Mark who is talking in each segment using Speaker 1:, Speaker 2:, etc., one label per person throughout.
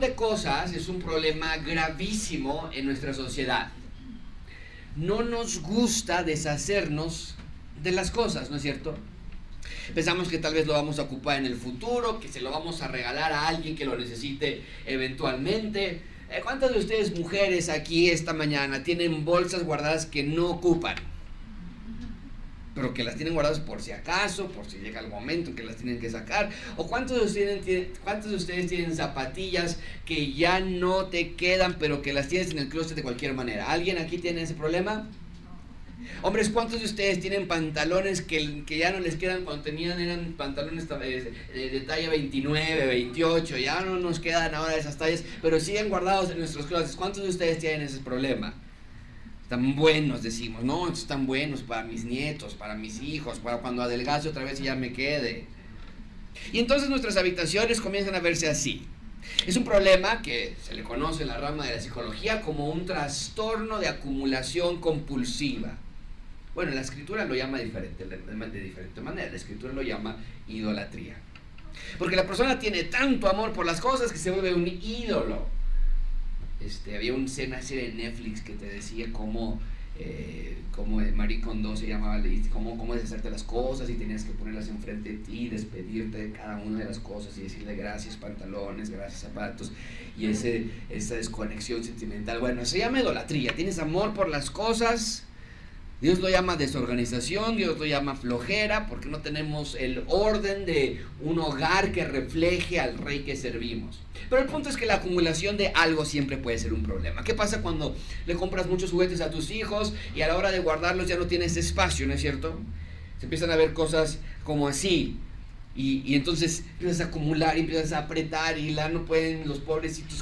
Speaker 1: de cosas es un problema gravísimo en nuestra sociedad. No nos gusta deshacernos de las cosas, ¿no es cierto? Pensamos que tal vez lo vamos a ocupar en el futuro, que se lo vamos a regalar a alguien que lo necesite eventualmente. Eh, ¿Cuántas de ustedes mujeres aquí esta mañana tienen bolsas guardadas que no ocupan? Pero que las tienen guardadas por si acaso, por si llega el momento en que las tienen que sacar. ¿O cuántos de ustedes tienen, cuántos de ustedes tienen zapatillas que ya no te quedan, pero que las tienes en el closet de cualquier manera? ¿Alguien aquí tiene ese problema? Hombres, ¿cuántos de ustedes tienen pantalones que, que ya no les quedan cuando tenían, eran pantalones de, de, talla 29, 28, ya no nos quedan ahora esas tallas, pero siguen guardados en nuestros closets? ¿Cuántos de ustedes tienen ese problema? Están buenos, decimos, no, están buenos para mis nietos, para mis hijos, para cuando adelgace otra vez y ya me quede. Y entonces nuestras habitaciones comienzan a verse así. Es un problema que se le conoce en la rama de la psicología como un trastorno de acumulación compulsiva. Bueno, la escritura lo llama diferente, de diferente manera. La escritura lo llama idolatría. Porque la persona tiene tanto amor por las cosas que se vuelve un ídolo. Este, había un, una serie de Netflix que te decía cómo, eh, cómo Marie Kondo se llamaba, cómo, cómo deshacerte las cosas y tenías que ponerlas enfrente de ti, despedirte de cada una de las cosas y decirle gracias pantalones, gracias zapatos y ese, esa desconexión sentimental. Bueno, se llama idolatría. Tienes amor por las cosas Dios lo llama desorganización, Dios lo llama flojera, porque no tenemos el orden de un hogar que refleje al rey que servimos. Pero el punto es que la acumulación de algo siempre puede ser un problema. ¿Qué pasa cuando le compras muchos juguetes a tus hijos y a la hora de guardarlos ya no tienes espacio, ¿no es cierto? Se empiezan a ver cosas como así. Y, entonces empiezas a acumular y empiezas a apretar y la no pueden los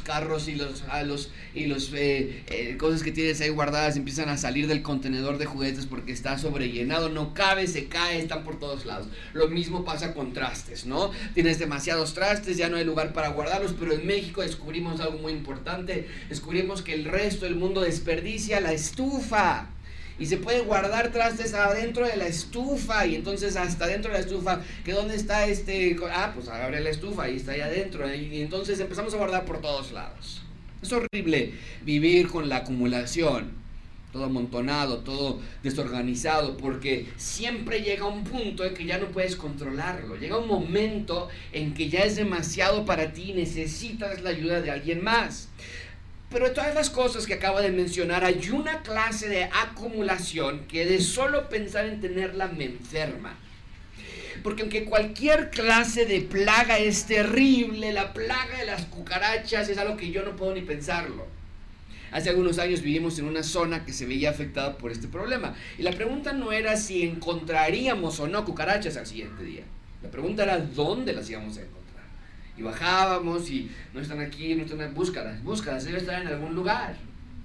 Speaker 1: carros y los, a los, y los eh, eh, cosas que tienes ahí guardadas empiezan a salir del contenedor de juguetes porque está sobrellenado, no cabe, se cae, están por todos lados. Lo mismo pasa con trastes, ¿no? Tienes demasiados trastes, ya no hay lugar para guardarlos, pero en México descubrimos algo muy importante, descubrimos que el resto del mundo desperdicia la estufa y se puede guardar trastes adentro de la estufa y entonces hasta dentro de la estufa, que dónde está este, ah, pues abre la estufa y está ahí adentro y entonces empezamos a guardar por todos lados. Es horrible vivir con la acumulación, todo amontonado, todo desorganizado, porque siempre llega un punto en que ya no puedes controlarlo. Llega un momento en que ya es demasiado para ti y necesitas la ayuda de alguien más. Pero de todas las cosas que acabo de mencionar, hay una clase de acumulación que de solo pensar en tenerla me enferma. Porque aunque cualquier clase de plaga es terrible, la plaga de las cucarachas es algo que yo no puedo ni pensarlo. Hace algunos años vivimos en una zona que se veía afectada por este problema. Y la pregunta no era si encontraríamos o no cucarachas al siguiente día. La pregunta era dónde las íbamos a encontrar. Y bajábamos y no están aquí, no están, búscalas, búscalas, debe estar en algún lugar.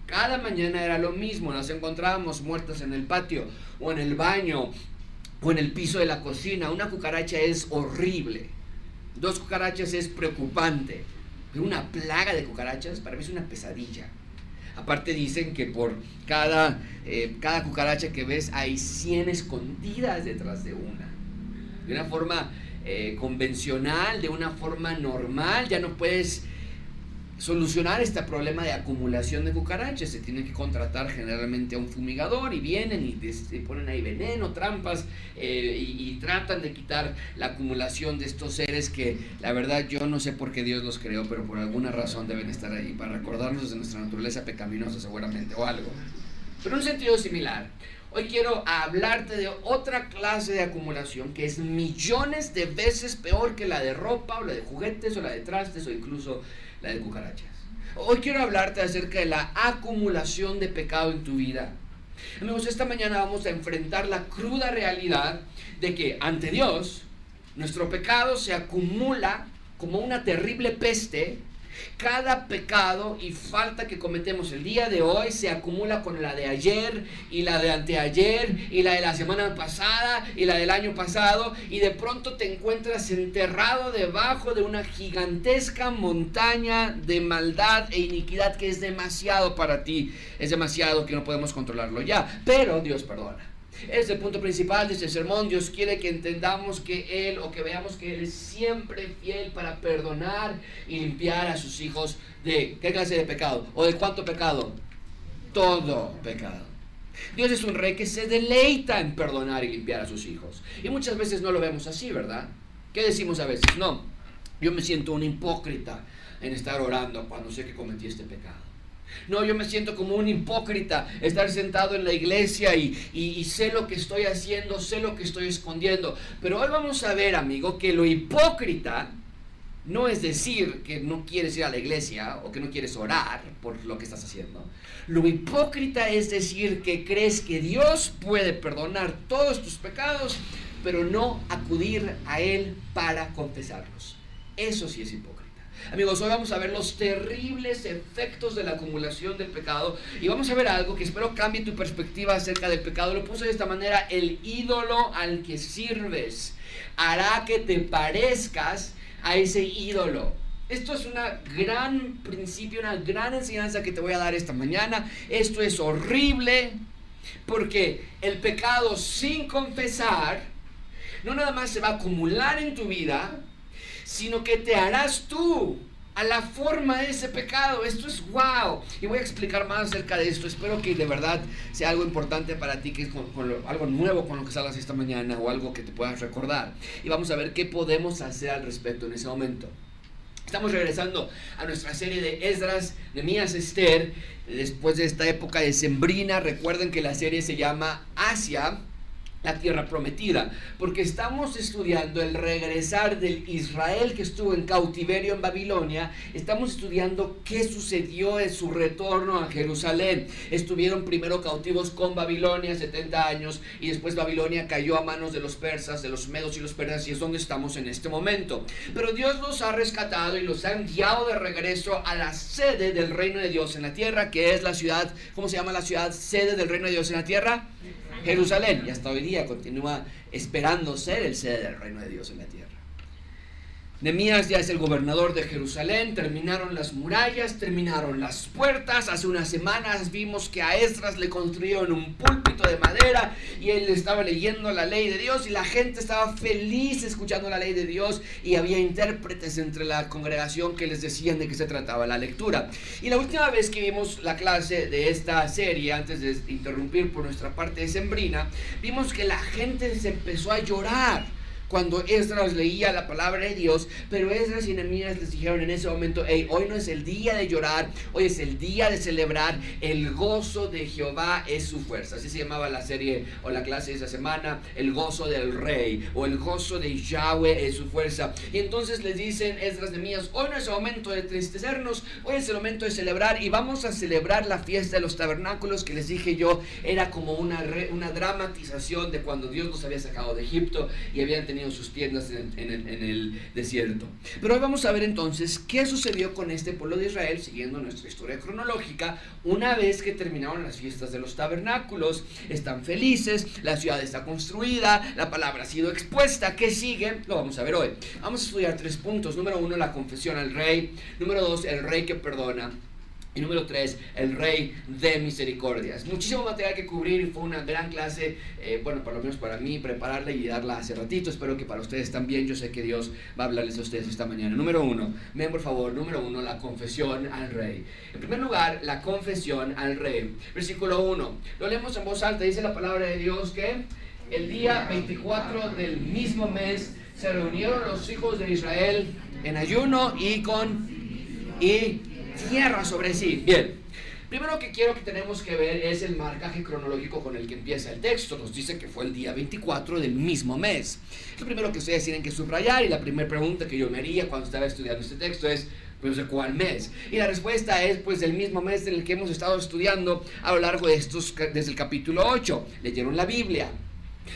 Speaker 1: Cada mañana era lo mismo, las encontrábamos muertas en el patio o en el baño o en el piso de la cocina. Una cucaracha es horrible. Dos cucarachas es preocupante. Pero una plaga de cucarachas para mí es una pesadilla. Aparte dicen que por cada, eh, cada cucaracha que ves hay 100 escondidas detrás de una. De una forma eh, convencional, de una forma normal, ya no puedes solucionar este problema de acumulación de cucarachas. Se tiene que contratar generalmente a un fumigador y vienen y te, ponen ahí veneno, trampas eh, y, y, tratan de quitar la acumulación de estos seres que la verdad yo no sé por qué Dios los creó, pero por alguna razón deben estar ahí para recordarnos de nuestra naturaleza pecaminosa seguramente o algo. Pero en un sentido similar, Hoy quiero hablarte de otra clase de acumulación que es millones de veces peor que la de ropa o la de juguetes o la de trastes o incluso la de cucarachas. Hoy quiero hablarte acerca de la acumulación de pecado en tu vida. Amigos, esta mañana vamos a enfrentar la cruda realidad de que ante Dios nuestro pecado se acumula como una terrible peste cada pecado y falta que cometemos el día de hoy se acumula con la de ayer y la de anteayer y la de la semana pasada y la del año pasado y de pronto te encuentras enterrado debajo de una gigantesca montaña de maldad e iniquidad que es demasiado para ti, es demasiado que no podemos controlarlo ya, pero Dios perdona. Es el punto principal de este sermón. Dios quiere que entendamos que Él o que veamos que Él es siempre fiel para perdonar y limpiar a sus hijos de qué clase de pecado o de cuánto pecado. Todo pecado. Dios es un rey que se deleita en perdonar y limpiar a sus hijos. Y muchas veces no lo vemos así, ¿verdad? ¿Qué decimos a veces? No, yo me siento un hipócrita en estar orando cuando sé que cometí este pecado. No, yo me siento como un hipócrita estar sentado en la iglesia y, y, sé lo que estoy haciendo, sé lo que estoy escondiendo. Pero hoy vamos a ver, amigo, que lo hipócrita no es decir que no quieres ir a la iglesia o que no quieres orar por lo que estás haciendo. Lo hipócrita es decir que crees que Dios puede perdonar todos tus pecados, pero no acudir a Él para confesarlos. Eso sí es hipócrita. Amigos, hoy vamos a ver los terribles efectos de la acumulación del pecado y vamos a ver algo que espero cambie tu perspectiva acerca del pecado. Lo puse de esta manera, el ídolo al que sirves hará que te parezcas a ese ídolo. Esto es un gran principio, una gran enseñanza que te voy a dar esta mañana. Esto es horrible porque el pecado sin confesar no nada más se va a acumular en tu vida, sino que te harás tú a la forma de ese pecado. Esto es wow. Y voy a explicar más acerca de esto. Espero que de verdad sea algo importante para ti, que es algo nuevo con lo que salgas esta mañana o algo que te puedas recordar. Y vamos a ver qué podemos hacer al respecto en ese momento. Estamos regresando a nuestra serie de Esdras, de Mías Esther, después de esta época de Sembrina. Recuerden que la serie se llama Asia la tierra prometida, porque estamos estudiando el regresar del Israel que estuvo en cautiverio en Babilonia, estamos estudiando qué sucedió en su retorno a Jerusalén. Estuvieron primero cautivos con Babilonia 70 años y después Babilonia cayó a manos de los persas, de los medos y los persas y es donde estamos en este momento. Pero Dios los ha rescatado y los ha enviado de regreso a la sede del reino de Dios en la tierra, que es la ciudad, ¿cómo se llama la ciudad sede del reino de Dios en la tierra? Jerusalén y hasta hoy día continúa esperando ser el sede del reino de Dios en la tierra. Nemías ya es el gobernador de Jerusalén, terminaron las murallas, terminaron las puertas. Hace unas semanas vimos que a Esdras le construyeron un púlpito de madera y él estaba leyendo la ley de Dios y la gente estaba feliz escuchando la ley de Dios y había intérpretes entre la congregación que les decían de qué se trataba la lectura. Y la última vez que vimos la clase de esta serie, antes de interrumpir por nuestra parte de sembrina, vimos que la gente se empezó a llorar cuando Esdras leía la palabra de Dios, pero Esdras y Nehemías les dijeron en ese momento, hey, hoy no es el día de llorar, hoy es el día de celebrar, el gozo de Jehová es su fuerza. Así se llamaba la serie o la clase de esa semana, el gozo del rey o el gozo de Yahweh es su fuerza. Y entonces les dicen Esdras y Nehemías, hoy no es el momento de tristecernos, hoy es el momento de celebrar y vamos a celebrar la fiesta de los tabernáculos que les dije yo, era como una, una dramatización de cuando Dios nos había sacado de Egipto y habían tenido sus tiendas en, el desierto. Pero hoy vamos a ver entonces qué sucedió con este pueblo de Israel, siguiendo nuestra historia cronológica, una vez que terminaron las fiestas de los tabernáculos. Están felices, la ciudad está construida, la palabra ha sido expuesta. ¿Qué sigue? Lo vamos a ver hoy. Vamos a estudiar tres puntos. Número uno, la confesión al rey. Número dos, el rey que perdona. Y número tres, el Rey de Misericordias. Muchísimo material que cubrir fue una gran clase, eh, bueno, por lo menos para mí, prepararla y darla hace ratito. Espero que para ustedes también. Yo sé que Dios va a hablarles a ustedes esta mañana. Número uno, ven por favor, número uno, la confesión al Rey. En primer lugar, la confesión al Rey. Versículo 1. Lo leemos en voz alta. Dice la palabra de Dios que el día 24 del mismo mes se reunieron los hijos de Israel en ayuno y con... Y tierra sobre sí. Bien, primero que quiero que tenemos que ver es el marcaje cronológico con el que empieza el texto. Nos dice que fue el día 24 del mismo mes. Lo primero que ustedes tienen que subrayar y la primera pregunta que yo me haría cuando estaba estudiando este texto es, pues de cuál mes. Y la respuesta es pues del mismo mes en el que hemos estado estudiando a lo largo de estos, desde el capítulo 8. Leyeron la Biblia,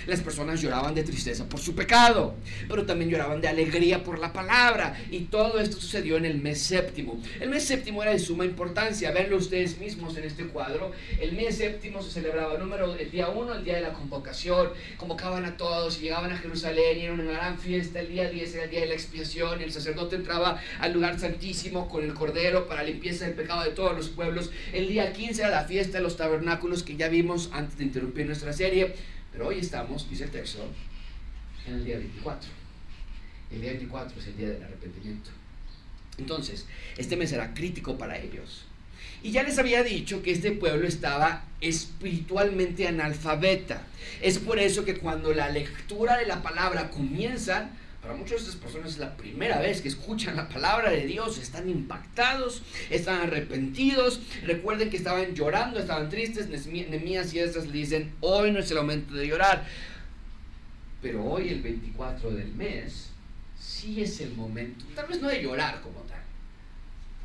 Speaker 1: las personas lloraban de tristeza por su pecado, pero también lloraban de alegría por la palabra. Y todo esto sucedió en el mes séptimo. El mes séptimo era de suma importancia. Verlo ustedes mismos en este cuadro. El mes séptimo se celebraba número, el día uno, el día de la convocación. Convocaban a todos y llegaban a Jerusalén y era una gran fiesta. El día 10 era el día de la expiación. Y el sacerdote entraba al lugar santísimo con el cordero para limpieza del pecado de todos los pueblos. El día 15 era la fiesta de los tabernáculos que ya vimos antes de interrumpir nuestra serie Pero hoy estamos, dice el texto, en el día 24. El día 24 es el día del arrepentimiento. Entonces, este mes era crítico para ellos. Y ya les había dicho que este pueblo estaba espiritualmente analfabeta. Es por eso que cuando la lectura de la palabra comienza, para muchas de estas personas es la primera vez que escuchan la palabra de Dios, están impactados, están arrepentidos. Recuerden que estaban llorando, estaban tristes. Nemías y estas le dicen, hoy no es el momento de llorar. Pero hoy, el 24 del mes, sí es el momento, tal vez no de llorar como tal,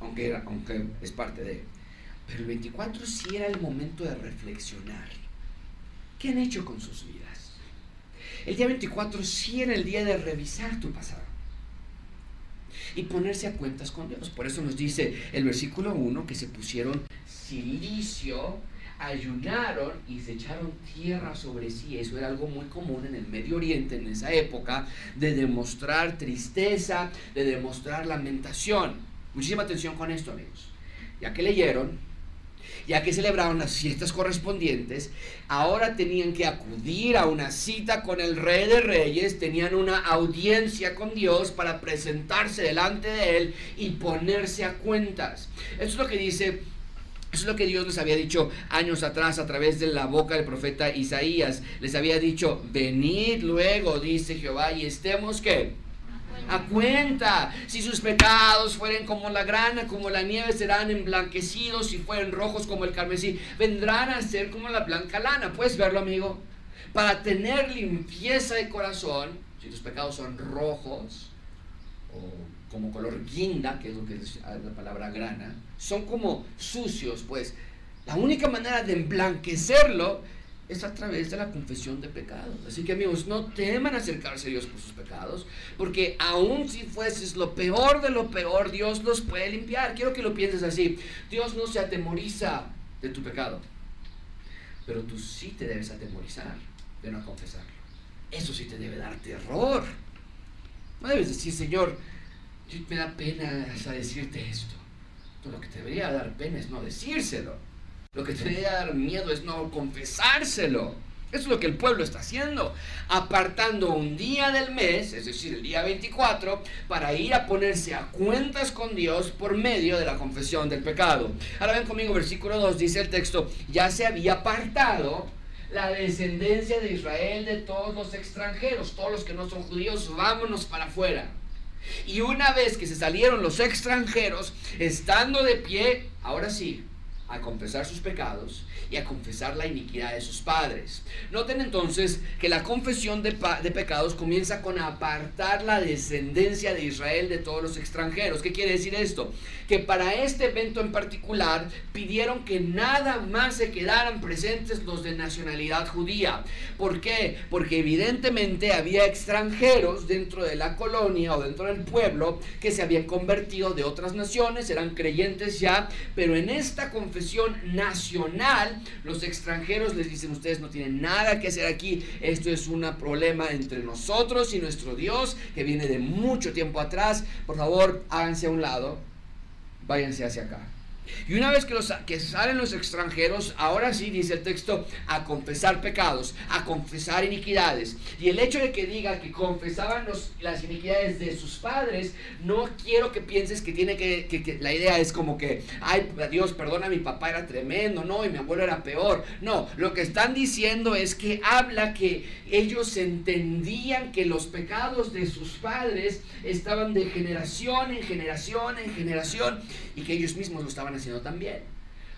Speaker 1: aunque, aunque es parte de... Pero el 24 sí era el momento de reflexionar. ¿Qué han hecho con sus vidas? El día 24 sí era el día de revisar tu pasado y ponerse a cuentas con Dios. Por eso nos dice el versículo 1 que se pusieron silicio, ayunaron y se echaron tierra sobre sí. Eso era algo muy común en el Medio Oriente en esa época, de demostrar tristeza, de demostrar lamentación. Muchísima atención con esto, amigos. Ya que leyeron, ya que celebraron las fiestas correspondientes, ahora tenían que acudir a una cita con el rey de reyes, tenían una audiencia con Dios para presentarse delante de él y ponerse a cuentas. Eso es lo que dice eso es lo que Dios les había dicho años atrás a través de la boca del profeta Isaías. Les había dicho, venid luego, dice Jehová, y estemos que a cuenta. Si sus pecados fueren como la grana, como la nieve, serán emblanquecidos. Si fueren rojos como el carmesí, vendrán a ser como la blanca lana. ¿Puedes verlo, amigo? Para tener limpieza de corazón, si tus pecados son rojos, o como color guinda, que es lo que es la palabra grana, son como sucios, pues la única manera de emblanquecerlo es a través de la confesión de pecados. Así que amigos, no teman acercarse a Dios por sus pecados, porque aun si fueses lo peor de lo peor, Dios los puede limpiar. Quiero que lo pienses así. Dios no se atemoriza de tu pecado, pero tú sí te debes atemorizar de no confesarlo. Eso sí te debe dar terror. No debes decir, Señor, me da pena decirte esto. Lo que te debería dar pena es no decírselo. Lo que te debe dar miedo es no confesárselo. Eso es lo que el pueblo está haciendo, apartando un día del mes, es decir, el día 24, para ir a ponerse a cuentas con Dios por medio de la confesión del pecado. Ahora ven conmigo, versículo 2, dice el texto, ya se había apartado la descendencia de Israel de todos los extranjeros, todos los que no son judíos, vámonos para afuera. Y una vez que se salieron los extranjeros, estando de pie, ahora sí, a confesar sus pecados y a confesar la iniquidad de sus padres. Noten entonces que la confesión de, pecados comienza con apartar la descendencia de Israel de todos los extranjeros. ¿Qué quiere decir esto? Que para este evento en particular pidieron que nada más se quedaran presentes los de nacionalidad judía. ¿Por qué? Porque evidentemente había extranjeros dentro de la colonia o dentro del pueblo que se habían convertido de otras naciones, eran creyentes ya, pero en esta confesión nacional los extranjeros les dicen, ustedes no tienen nada que hacer aquí, esto es un problema entre nosotros y nuestro Dios que viene de mucho tiempo atrás, por favor háganse a un lado, váyanse hacia acá. Y una vez que, los, que salen los extranjeros, ahora sí dice el texto, a confesar pecados, a confesar iniquidades. Y el hecho de que diga que confesaban las iniquidades de sus padres, no quiero que pienses que tiene que, que, la idea es como que, ay, Dios, perdona, mi papá era tremendo, no, y mi abuelo era peor. No, lo que están diciendo es que habla que ellos entendían que los pecados de sus padres estaban de generación en generación en generación y que ellos mismos lo estaban haciendo también.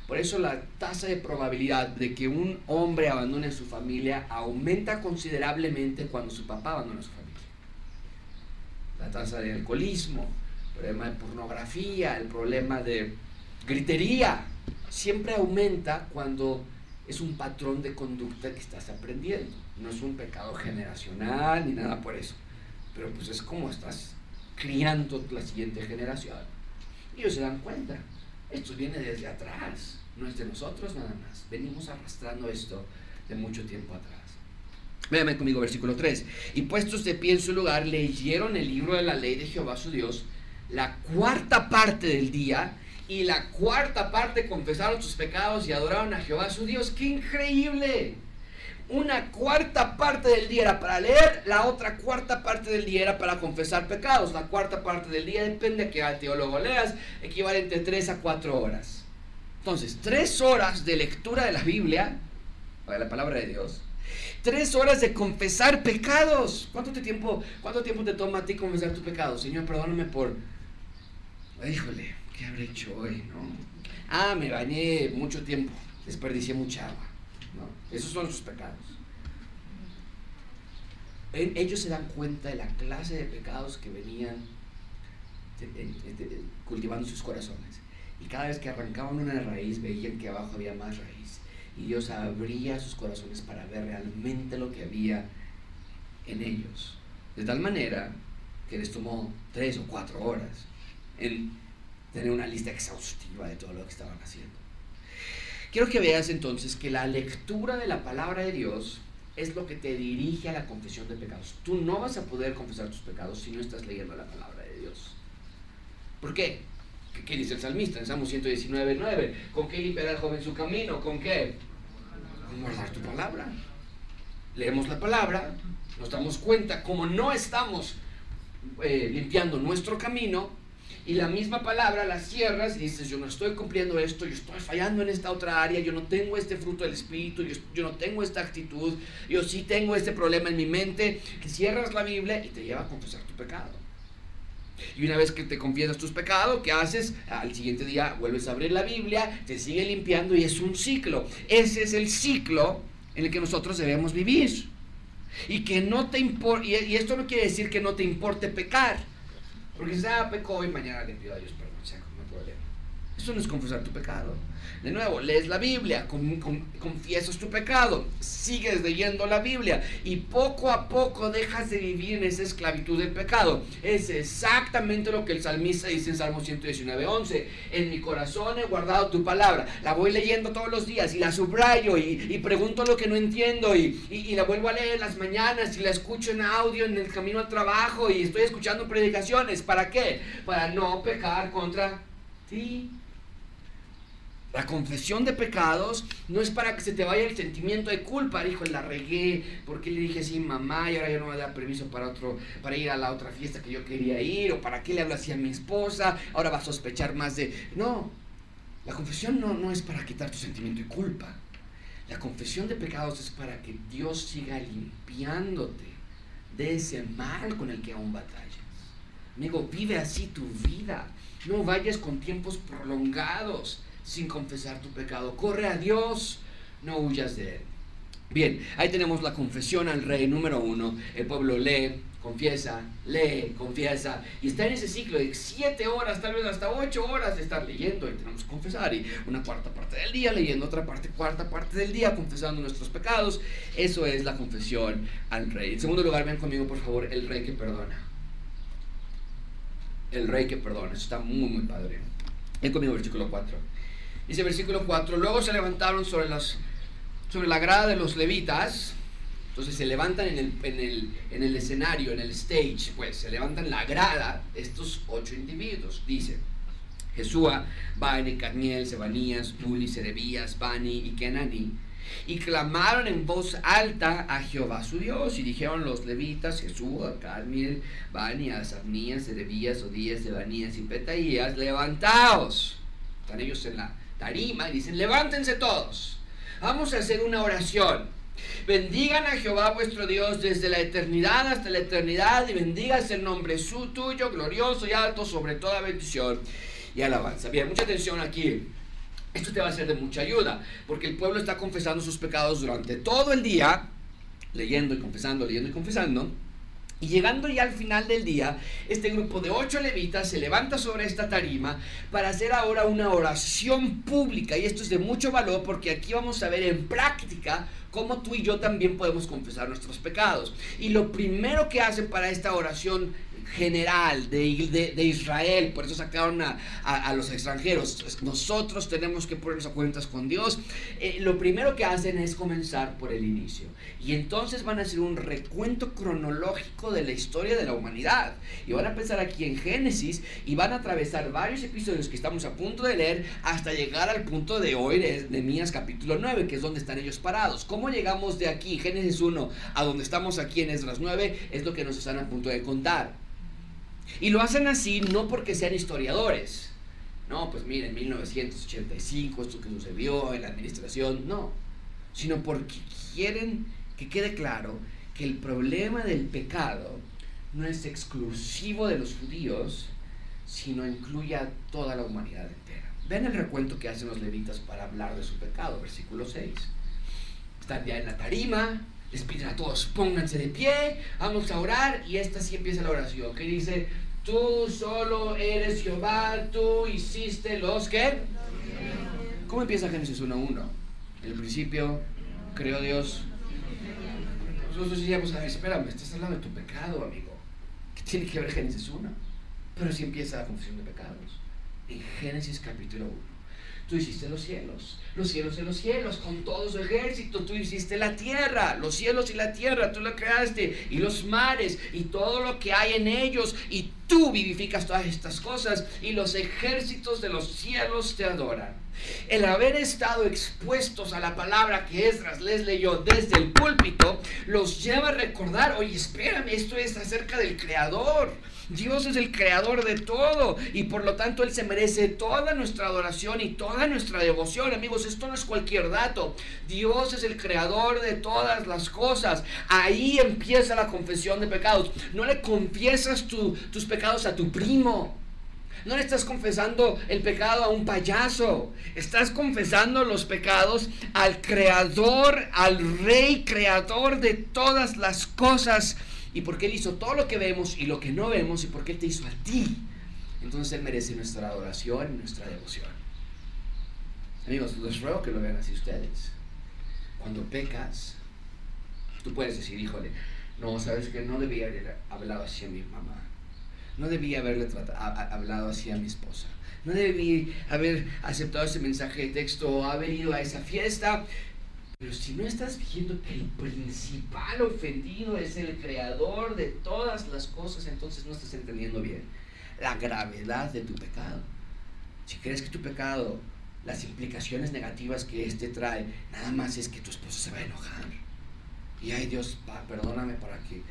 Speaker 1: Por eso la tasa de probabilidad de que un hombre abandone su familia aumenta considerablemente cuando su papá abandona su familia. La tasa de alcoholismo, el problema de pornografía, el problema de gritería, siempre aumenta cuando es un patrón de conducta que estás aprendiendo. No es un pecado generacional ni nada por eso. Pero pues es como estás criando la siguiente generación. Y ellos se dan cuenta. Esto viene desde atrás, no es de nosotros nada más. Venimos arrastrando esto de mucho tiempo atrás. Véanme conmigo, versículo 3. Y puestos de pie en su lugar, leyeron el libro de la ley de Jehová su Dios, la cuarta parte del día, y la cuarta parte confesaron sus pecados y adoraron a Jehová su Dios. ¡Qué increíble! Una cuarta parte del día era para leer, la otra cuarta parte del día era para confesar pecados. La cuarta parte del día depende de que al teólogo leas, equivale entre 3 a 4 horas. Entonces, 3 horas de lectura de la Biblia, de la palabra de Dios, 3 horas de confesar pecados. ¿Cuánto tiempo, ¿Cuánto tiempo te toma a ti confesar tus pecados? Señor, perdóname por... Híjole, ¿qué habré hecho hoy? No? Ah, me bañé mucho tiempo, desperdicié mucha agua. Esos son sus pecados. Ellos se dan cuenta de la clase de pecados que venían cultivando sus corazones. Y cada vez que arrancaban una raíz, veían que abajo había más raíz. Y Dios abría sus corazones para ver realmente lo que había en ellos. De tal manera que les tomó tres o cuatro horas en tener una lista exhaustiva de todo lo que estaban haciendo. Quiero que veas entonces que la lectura de la palabra de Dios es lo que te dirige a la confesión de pecados. Tú no vas a poder confesar tus pecados si no estás leyendo la palabra de Dios. ¿Por qué? ¿Qué, dice el salmista en Salmo 119, 9? ¿Con qué limpiará el joven su camino? ¿Con qué? Con guardar tu palabra. Leemos la palabra, nos damos cuenta, como no estamos eh, limpiando nuestro camino, y la misma palabra la cierras y dices, yo no estoy cumpliendo esto, yo estoy fallando en esta otra área, yo no tengo este fruto del Espíritu, yo, yo, no tengo esta actitud, yo sí tengo este problema en mi mente, cierras la Biblia y te lleva a confesar tu pecado. Y una vez que te confiesas tus pecados, ¿qué haces? Al siguiente día vuelves a abrir la Biblia, te sigue limpiando y es un ciclo. Ese es el ciclo en el que nosotros debemos vivir. Y que no te y esto no quiere decir que no te importe pecar porque si ah, pecó y mañana le pido a Dios perdón, o sea, no hay problema. Eso no es confesar tu pecado. De nuevo, lees la Biblia, confiesas tu pecado, sigues leyendo la Biblia y poco a poco dejas de vivir en esa esclavitud del pecado. Es exactamente lo que el salmista dice en Salmo 119, 11. En mi corazón he guardado tu palabra. La voy leyendo todos los días y la subrayo y, pregunto lo que no entiendo y, y la vuelvo a leer en las mañanas y la escucho en audio en el camino al trabajo y estoy escuchando predicaciones. ¿Para qué? Para no pecar contra ti. La confesión de pecados no es para que se te vaya el sentimiento de culpa. Hijo, la regué, porque le dije así mamá y ahora ya no me da permiso para, otro, para ir a la otra fiesta que yo quería ir? ¿O para qué le hablo así a mi esposa? Ahora va a sospechar más de... No, la confesión no, no es para quitar tu sentimiento de culpa. La confesión de pecados es para que Dios siga limpiándote de ese mal con el que aún batallas. Amigo, vive así tu vida. No vayas con tiempos prolongados sin confesar tu pecado. Corre a Dios, no huyas de Él. Bien, ahí tenemos la confesión al rey número uno. El pueblo lee, confiesa, lee, confiesa. Y está en ese ciclo de siete horas, tal vez hasta ocho horas de estar leyendo. Y tenemos que confesar. Y una cuarta parte del día leyendo, otra parte, cuarta parte del día confesando nuestros pecados. Eso es la confesión al rey. En segundo lugar, vean conmigo, por favor, el rey que perdona. El rey que perdona. Eso está muy, muy padre. Ven conmigo, versículo 4. Dice versículo 4, luego se levantaron sobre, las, sobre la grada de los levitas, entonces se levantan en el, en, el, en el escenario, en el stage, pues se levantan la grada estos ocho individuos, dice. Jesúa, Bani, Carniel, Sebanías, Tuli, Serebías, Bani y Kenani. Y clamaron en voz alta a Jehová su Dios. Y dijeron los levitas, Jesúa, Carniel, Bani, Asabnías, Serebías, Odías, Sebanías y Petaías, levantaos. Están ellos en la, y dicen, levántense todos, vamos a hacer una oración. Bendigan a Jehová vuestro Dios desde la eternidad hasta la eternidad y bendigas el nombre su tuyo, glorioso y alto sobre toda bendición y alabanza. Bien, mucha atención aquí. Esto te va a ser de mucha ayuda, porque el pueblo está confesando sus pecados durante todo el día, leyendo y confesando, leyendo y confesando. Y llegando ya al final del día, este grupo de ocho levitas se levanta sobre esta tarima para hacer ahora una oración pública. Y esto es de mucho valor porque aquí vamos a ver en práctica cómo tú y yo también podemos confesar nuestros pecados. Y lo primero que hacen para esta oración general de, de, Israel, por eso sacaron a, a, los extranjeros. Nosotros tenemos que ponernos a cuentas con Dios. Eh, lo primero que hacen es comenzar por el inicio. Y entonces van a hacer un recuento cronológico de la historia de la humanidad. Y van a empezar aquí en Génesis y van a atravesar varios episodios que estamos a punto de leer hasta llegar al punto de hoy de Mías capítulo 9, que es donde están ellos parados. ¿Cómo llegamos de aquí, Génesis 1, a donde estamos aquí en Esdras 9? Es lo que nos están a punto de contar. Y lo hacen así no porque sean historiadores. No, pues miren, 1985, esto que sucedió en la administración, no. Sino porque quieren que quede claro que el problema del pecado no es exclusivo de los judíos, sino incluye a toda la humanidad entera. Ven el recuento que hacen los levitas para hablar de su pecado, versículo 6. Están ya en la tarima, les piden a todos, pónganse de pie, vamos a orar, y esta sí empieza la oración, que dice, tú solo eres Jehová, tú hiciste los que... ¿Cómo empieza Génesis 1.1? En el principio creó Dios. Nosotros decíamos, a ver, espérame, estás hablando de tu pecado, amigo. ¿Qué tiene que ver Génesis 1? Pero si empieza la confesión de pecados. En Génesis capítulo 1. Tú hiciste los cielos, los cielos de los cielos, con todo su ejército. Tú hiciste la tierra, los cielos y la tierra, tú la creaste, y los mares, y todo lo que hay en ellos, y tú vivificas todas estas cosas, y los ejércitos de los cielos te adoran. El haber estado expuestos a la palabra que Esdras les leyó desde el púlpito, los lleva a recordar, oye, espérame, esto es acerca del Creador Dios es el creador de todo y por lo tanto Él se merece toda nuestra adoración y toda nuestra devoción. Amigos, esto no es cualquier dato. Dios es el creador de todas las cosas. Ahí empieza la confesión de pecados. No le confiesas tus pecados a tu primo. No le estás confesando el pecado a un payaso. Estás confesando los pecados al creador, al rey creador de todas las cosas y porque Él hizo todo lo que vemos y lo que no vemos y porque Él te hizo a ti. Entonces Él merece nuestra adoración y nuestra devoción. Amigos, les ruego que lo vean así ustedes. Cuando pecas, tú puedes decir, híjole, no, sabes que no debía haber hablado así a mi mamá. No debía haberle hablado así a mi esposa. No debí haber aceptado ese mensaje de texto o haber ido a esa fiesta pero si no estás viendo que el principal ofendido es el creador de todas las cosas, entonces no estás entendiendo bien la gravedad de tu pecado. Si crees que tu pecado, las implicaciones negativas que éste trae, nada más es que tu esposo se va a enojar. Y ay Dios, perdóname para que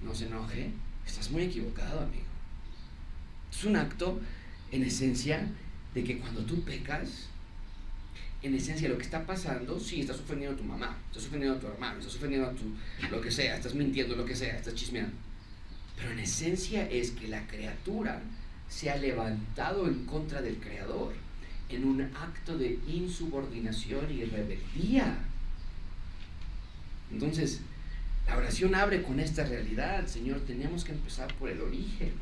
Speaker 1: no se enoje. Estás muy equivocado, amigo. Es un acto, en esencia, de que cuando tú pecas, en esencia lo que está pasando, sí, estás ofendiendo a tu mamá, estás ofendiendo a tu hermano, estás ofendiendo a tu lo que sea, estás mintiendo, lo que sea, estás chismeando. Pero en esencia es que la criatura se ha levantado en contra del Creador en un acto de insubordinación y rebeldía. Entonces, la oración abre con esta realidad, Señor, tenemos que empezar por el origen.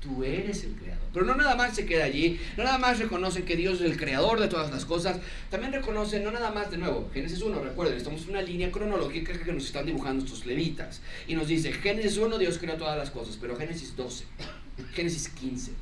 Speaker 1: Tú eres el creador. Pero no nada más se queda allí, no nada más reconocen que Dios es el creador de todas las cosas, también reconocen, no nada más de nuevo, Génesis 1, recuerden, estamos en una línea cronológica que nos están dibujando estos levitas. Y nos dice, Génesis 1, Dios creó todas las cosas, pero Génesis 12, Génesis 15,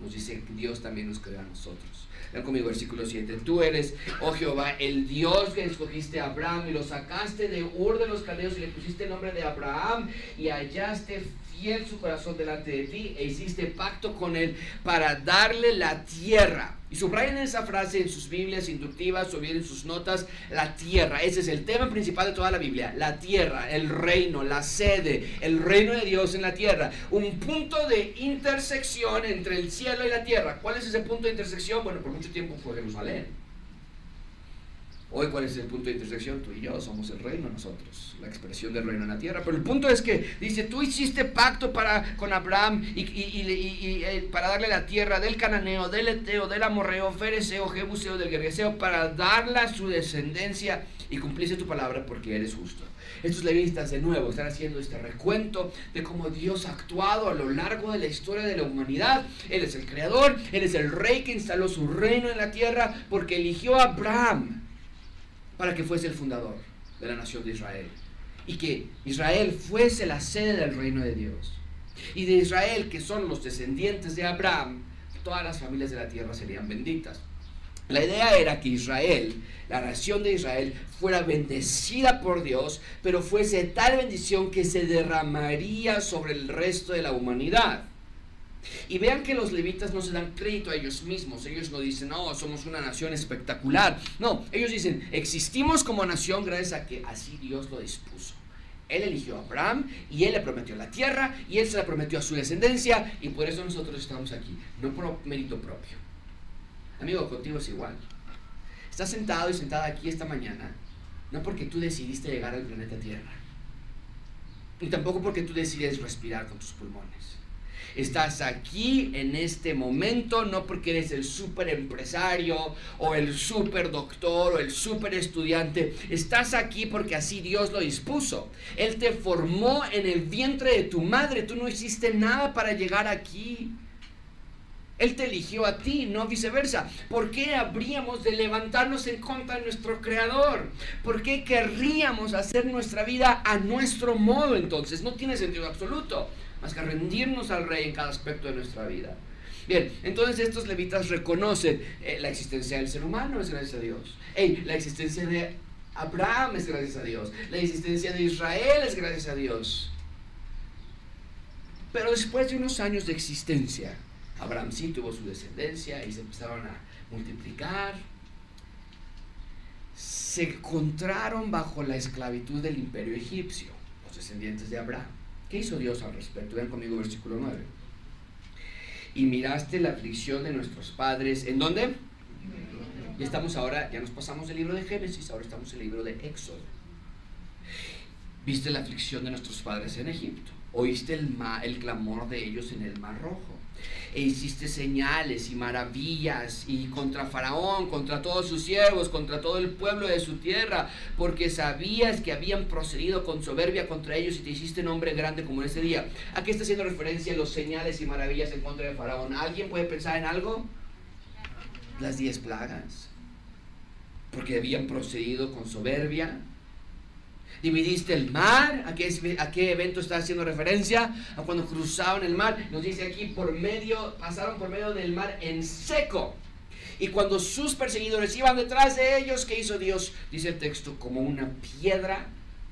Speaker 1: nos dice Dios también nos creó a nosotros. Vean conmigo versículo 7. Tú eres, oh Jehová, el Dios que escogiste a Abraham y lo sacaste de Ur de los Caldeos y le pusiste el nombre de Abraham y hallaste fiel su corazón delante de ti e hiciste pacto con él para darle la tierra. Y subrayen esa frase en sus Biblias inductivas o bien en sus notas, la tierra. Ese es el tema principal de toda la Biblia. La tierra, el reino, la sede, el reino de Dios en la tierra. Un punto de intersección entre el cielo y la tierra. ¿Cuál es ese punto de intersección? Bueno, por mucho tiempo fue Jerusalén. Hoy, ¿cuál es el punto de intersección? Tú y yo somos el reino nosotros, la expresión del reino en la tierra. Pero el punto es que dice, tú hiciste pacto para, con Abraham y, eh, para darle la tierra del cananeo, del eteo, del amorreo, fereceo, jebuseo, del gergeseo, para darla a su descendencia y cumplirse tu palabra porque eres justo. Estos levitas de nuevo están haciendo este recuento de cómo Dios ha actuado a lo largo de la historia de la humanidad. Él es el creador, Él es el rey que instaló su reino en la tierra porque eligió a Abraham para que fuese el fundador de la nación de Israel y que Israel fuese la sede del reino de Dios. Y de Israel, que son los descendientes de Abraham, todas las familias de la tierra serían benditas. La idea era que Israel, la nación de Israel, fuera bendecida por Dios, pero fuese tal bendición que se derramaría sobre el resto de la humanidad. Y vean que los levitas no se dan crédito a ellos mismos. Ellos no dicen, no, somos una nación espectacular. No, ellos dicen, existimos como nación gracias a que así Dios lo dispuso. Él eligió a Abraham y él le prometió la tierra y él se la prometió a su descendencia y por eso nosotros estamos aquí, no por mérito propio. Amigo, contigo es igual. Estás sentado y sentada aquí esta mañana, no porque tú decidiste llegar al planeta Tierra, ni tampoco porque tú decides respirar con tus pulmones. Estás aquí en este momento no porque eres el super empresario o el super doctor o el super estudiante. Estás aquí porque así Dios lo dispuso. Él te formó en el vientre de tu madre. Tú no hiciste nada para llegar aquí. Él te eligió a ti, no viceversa. ¿Por qué habríamos de levantarnos en contra de nuestro Creador? ¿Por qué querríamos hacer nuestra vida a nuestro modo entonces? No tiene sentido absoluto, más que rendirnos al Rey en cada aspecto de nuestra vida. Bien, entonces estos levitas reconocen eh, la existencia del ser humano, es gracias a Dios. la existencia de Abraham es gracias a Dios. La existencia de Israel es gracias a Dios. Pero después de unos años de existencia, Abraham sí tuvo su descendencia y se empezaron a multiplicar. Se encontraron bajo la esclavitud del imperio egipcio, los descendientes de Abraham. ¿Qué hizo Dios al respecto? Vean conmigo versículo 9. Y miraste la aflicción de nuestros padres. ¿En dónde? Ya estamos ahora, ya nos pasamos del libro de Génesis, ahora estamos en el libro de Éxodo. Viste la aflicción de nuestros padres en Egipto. Oíste el, el clamor de ellos en el Mar Rojo e hiciste señales y maravillas y contra Faraón, contra todos sus siervos, contra todo el pueblo de su tierra, porque sabías que habían procedido con soberbia contra ellos y te hiciste nombre grande como en ese día. ¿A qué está haciendo referencia los señales y maravillas en contra de Faraón? ¿Alguien puede pensar en algo? Las diez plagas. Porque habían procedido con soberbia dividiste el mar. ¿A qué, ¿A qué evento está haciendo referencia? A cuando cruzaron el mar. Nos dice aquí, por medio, pasaron por medio del mar en seco. Y cuando sus perseguidores iban detrás de ellos, ¿qué hizo Dios? Dice el texto, como una piedra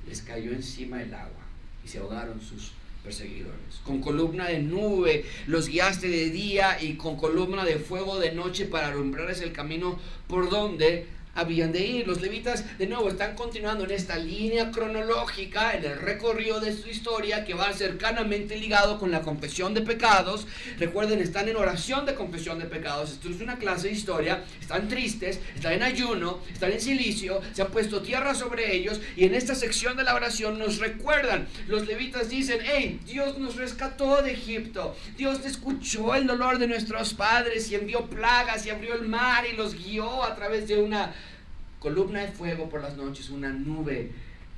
Speaker 1: les cayó encima el agua y se ahogaron sus perseguidores. Con columna de nube los guiaste de día y con columna de fuego de noche para alumbrarles el camino por donde habían de ir. Los levitas, de nuevo, están continuando en esta línea cronológica, en el recorrido de su historia, que va cercanamente ligado con la confesión de pecados. Recuerden, están en oración de confesión de pecados. Esto es una clase de historia. Están tristes, están en ayuno, están en silicio, se ha puesto tierra sobre ellos. Y en esta sección de la oración nos recuerdan. Los levitas dicen, hey, Dios nos rescató de Egipto. Dios escuchó el dolor de nuestros padres y envió plagas y abrió el mar y los guió a través de una columna de fuego por las noches, una nube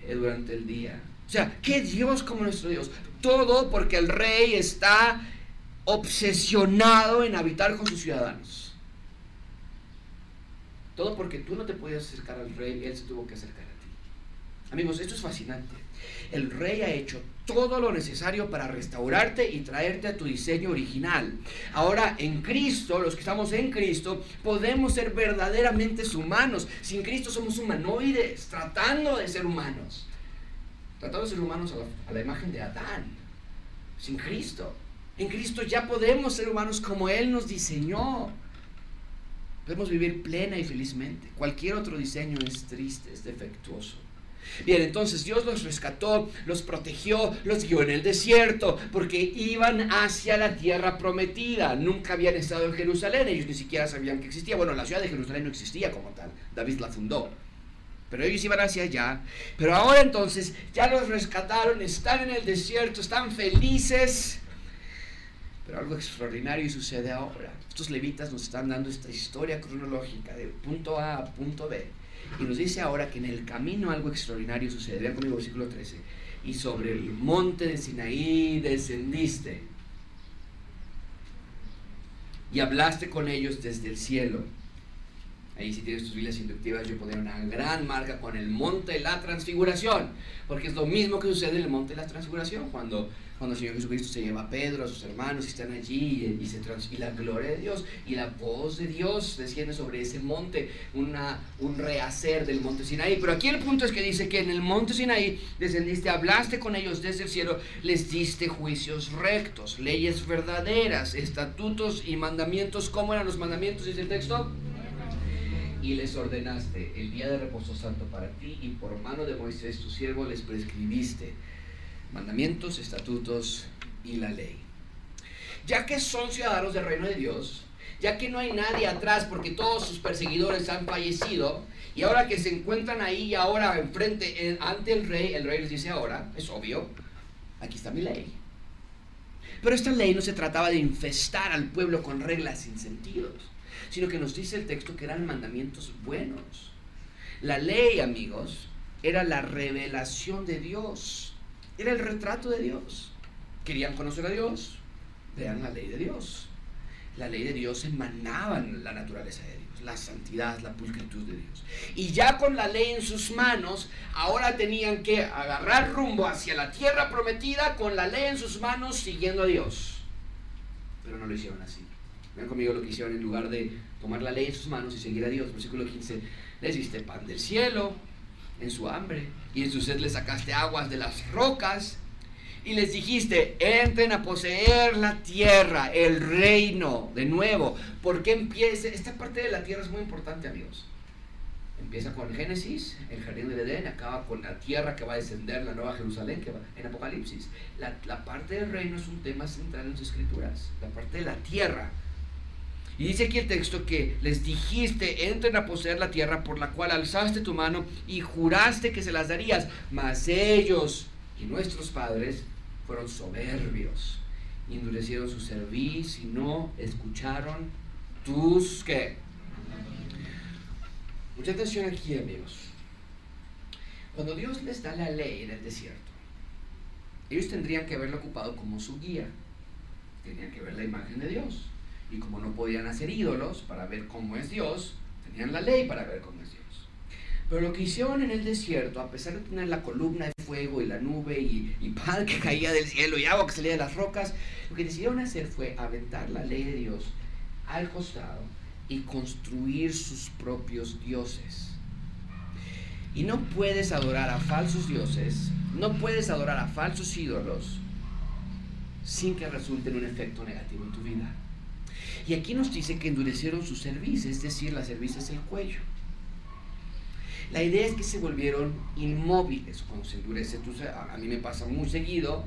Speaker 1: eh, durante el día. O sea, ¿qué Dios como nuestro Dios? Todo porque el rey está obsesionado en habitar con sus ciudadanos. Todo porque tú no te puedes acercar al rey, él se tuvo que acercar a ti. Amigos, esto es fascinante. El rey ha hecho todo lo necesario para restaurarte y traerte a tu diseño original. Ahora, en Cristo, los que estamos en Cristo, podemos ser verdaderamente humanos. Sin Cristo somos humanoides, tratando de ser humanos. Tratando de ser humanos a la, imagen de Adán. Sin Cristo. En Cristo ya podemos ser humanos como Él nos diseñó. Podemos vivir plena y felizmente. Cualquier otro diseño es triste, es defectuoso. Bien, entonces Dios los rescató, los protegió, los guió en el desierto, porque iban hacia la tierra prometida. Nunca habían estado en Jerusalén, ellos ni siquiera sabían que existía. Bueno, la ciudad de Jerusalén no existía como tal, David la fundó. Pero ellos iban hacia allá. Pero ahora entonces ya los rescataron, están en el desierto, están felices. Pero algo extraordinario sucede ahora. Estos levitas nos están dando esta historia cronológica de punto A a punto B y nos dice ahora que en el camino algo extraordinario sucede. Vean conmigo versículo 13. Y sobre el monte de Sinaí descendiste y hablaste con ellos desde el cielo Ahí si tienes tus Biblias inductivas yo pondría una gran marca con el monte de la transfiguración, porque es lo mismo que sucede en el monte de la transfiguración, cuando cuando el Señor Jesucristo se lleva a Pedro, a sus hermanos, y están allí, y, se y la gloria de Dios, y la voz de Dios desciende sobre ese monte, una, un rehacer del monte Sinaí. Pero aquí el punto es que dice que en el monte Sinaí descendiste, hablaste con ellos desde el cielo, les diste juicios rectos, leyes verdaderas, estatutos y mandamientos. ¿Cómo eran los mandamientos? Dice el texto y les ordenaste el día de reposo santo para ti y por mano de Moisés tu siervo les prescribiste mandamientos, estatutos y la ley. Ya que son ciudadanos del reino de Dios, ya que no hay nadie atrás porque todos sus perseguidores han fallecido, y ahora que se encuentran ahí y ahora enfrente, ante el rey, el rey les dice ahora, es obvio, aquí está mi ley. Pero esta ley no se trataba de infestar al pueblo con reglas sin sentidos, sino que nos dice el texto que eran mandamientos buenos. La ley, amigos, era la revelación de Dios. Era el retrato de Dios. Querían conocer a Dios, vean la ley de Dios. La ley de Dios emanaba la naturaleza de Dios, la santidad, la pulcritud de Dios. Y ya con la ley en sus manos, ahora tenían que agarrar rumbo hacia la tierra prometida con la ley en sus manos, siguiendo a Dios. Pero no lo hicieron así. Vean conmigo lo que hicieron en lugar de tomar la ley en sus manos y seguir a Dios. Versículo 15. Les diste pan del cielo, en su hambre, y en su sed le sacaste aguas de las rocas, y les dijiste, entren a poseer la tierra, el reino, de nuevo, porque empieza, esta parte de la tierra es muy importante, amigos. Empieza con Génesis, el jardín del Edén, acaba con la tierra que va a descender, la nueva Jerusalén, que va en Apocalipsis. La, la parte del reino es un tema central en las escrituras, la parte de la tierra y dice aquí el texto que les dijiste, entren a poseer la tierra por la cual alzaste tu mano y juraste que se las darías. Mas ellos y nuestros padres fueron soberbios, endurecieron su cerviz y no escucharon tus qué. Mucha atención aquí, amigos. Cuando Dios les da la ley en el desierto, ellos tendrían que haberlo ocupado como su guía. Tenían que ver la imagen de Dios y como no podían hacer ídolos para ver cómo es Dios, tenían la ley para ver cómo es Dios. Pero lo que hicieron en el desierto, a pesar de tener la columna de fuego y la nube y, y pan que caía del cielo y agua que salía de las rocas, lo que decidieron hacer fue aventar la ley de Dios al costado y construir sus propios dioses. Y no puedes adorar a falsos dioses, no puedes adorar a falsos ídolos sin que resulte en un efecto negativo en tu vida. Y aquí nos dice que endurecieron su cerviz, es decir, la cerviz es el cuello. La idea es que se volvieron inmóviles cuando se endurece. a, mí me pasa muy seguido,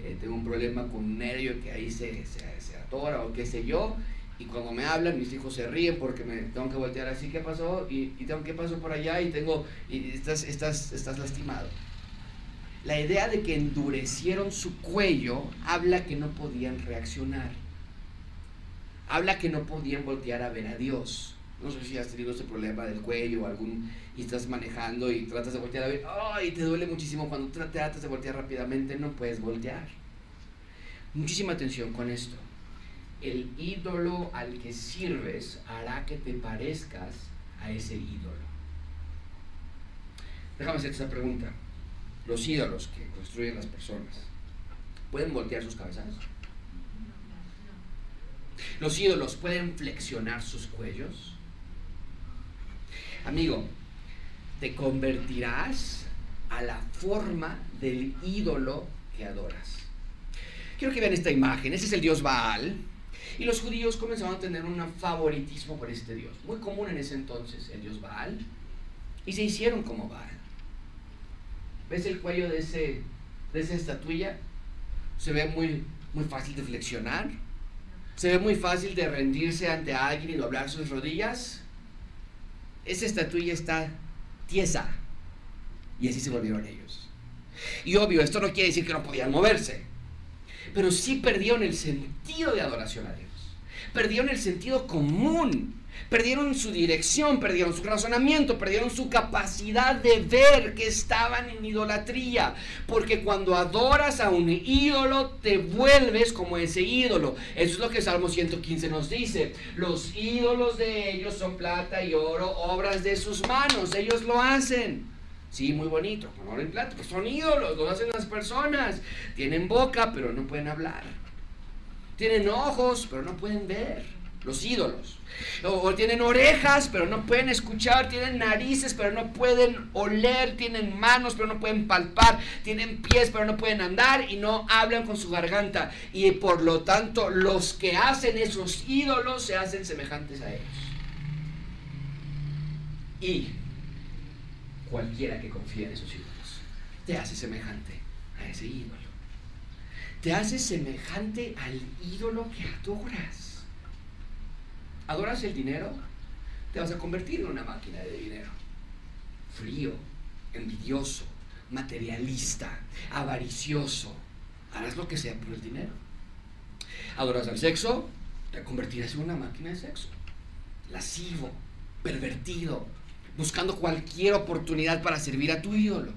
Speaker 1: eh, tengo un problema con un nervio que ahí se, se, atora o qué sé yo, y cuando me hablan mis hijos se ríen porque me tengo que voltear así, ¿qué pasó? Y, tengo que pasar por allá y tengo, y estás, estás, estás lastimado. La idea de que endurecieron su cuello habla que no podían reaccionar habla que no podían voltear a ver a Dios. No sé si has tenido ese problema del cuello o algún y estás manejando y tratas de voltear a ver, ¡ay! te duele muchísimo cuando tratas de voltear rápidamente, no puedes voltear. Muchísima atención con esto. El ídolo al que sirves hará que te parezcas a ese ídolo. Déjame hacer esta pregunta. Los ídolos que construyen las personas, ¿pueden voltear sus cabezas? Los ídolos pueden flexionar sus cuellos. Amigo, te convertirás a la forma del ídolo que adoras. Quiero que vean esta imagen. Ese es el dios Baal. Y los judíos comenzaron a tener un favoritismo por este dios. Muy común en ese entonces, el dios Baal. Y se hicieron como Baal. ¿Ves el cuello de, ese, de esa estatuilla? Se ve muy, muy fácil de flexionar se ve muy fácil de rendirse ante alguien y doblar sus rodillas. Esa estatuilla está tiesa. Y así se volvieron ellos. Y obvio, esto no quiere decir que no podían moverse. Pero sí perdieron el sentido de adoración a Dios. Perdieron el sentido común. Perdieron su dirección, perdieron su razonamiento, perdieron su capacidad de ver que estaban en idolatría. Porque cuando adoras a un ídolo, te vuelves como ese ídolo. Eso es lo que Salmo 115 nos dice. Los ídolos de ellos son plata y oro, obras de sus manos. Ellos lo hacen. Sí, muy bonito, con oro y plata. Pues son ídolos, lo hacen las personas. Tienen boca, pero no pueden hablar. Tienen ojos, pero no pueden ver los ídolos. O, tienen orejas, pero no pueden escuchar, tienen narices, pero no pueden oler, tienen manos, pero no pueden palpar, tienen pies, pero no pueden andar y no hablan con su garganta. Y por lo tanto, los que hacen esos ídolos se hacen semejantes a ellos. Y cualquiera que confía en esos ídolos te hace semejante a ese ídolo. Te hace semejante al ídolo que adoras adoras el dinero, te vas a convertir en una máquina de dinero. Frío, envidioso, materialista, avaricioso. Harás lo que sea por el dinero. Adoras al sexo, te convertirás en una máquina de sexo. Lascivo, pervertido, buscando cualquier oportunidad para servir a tu ídolo.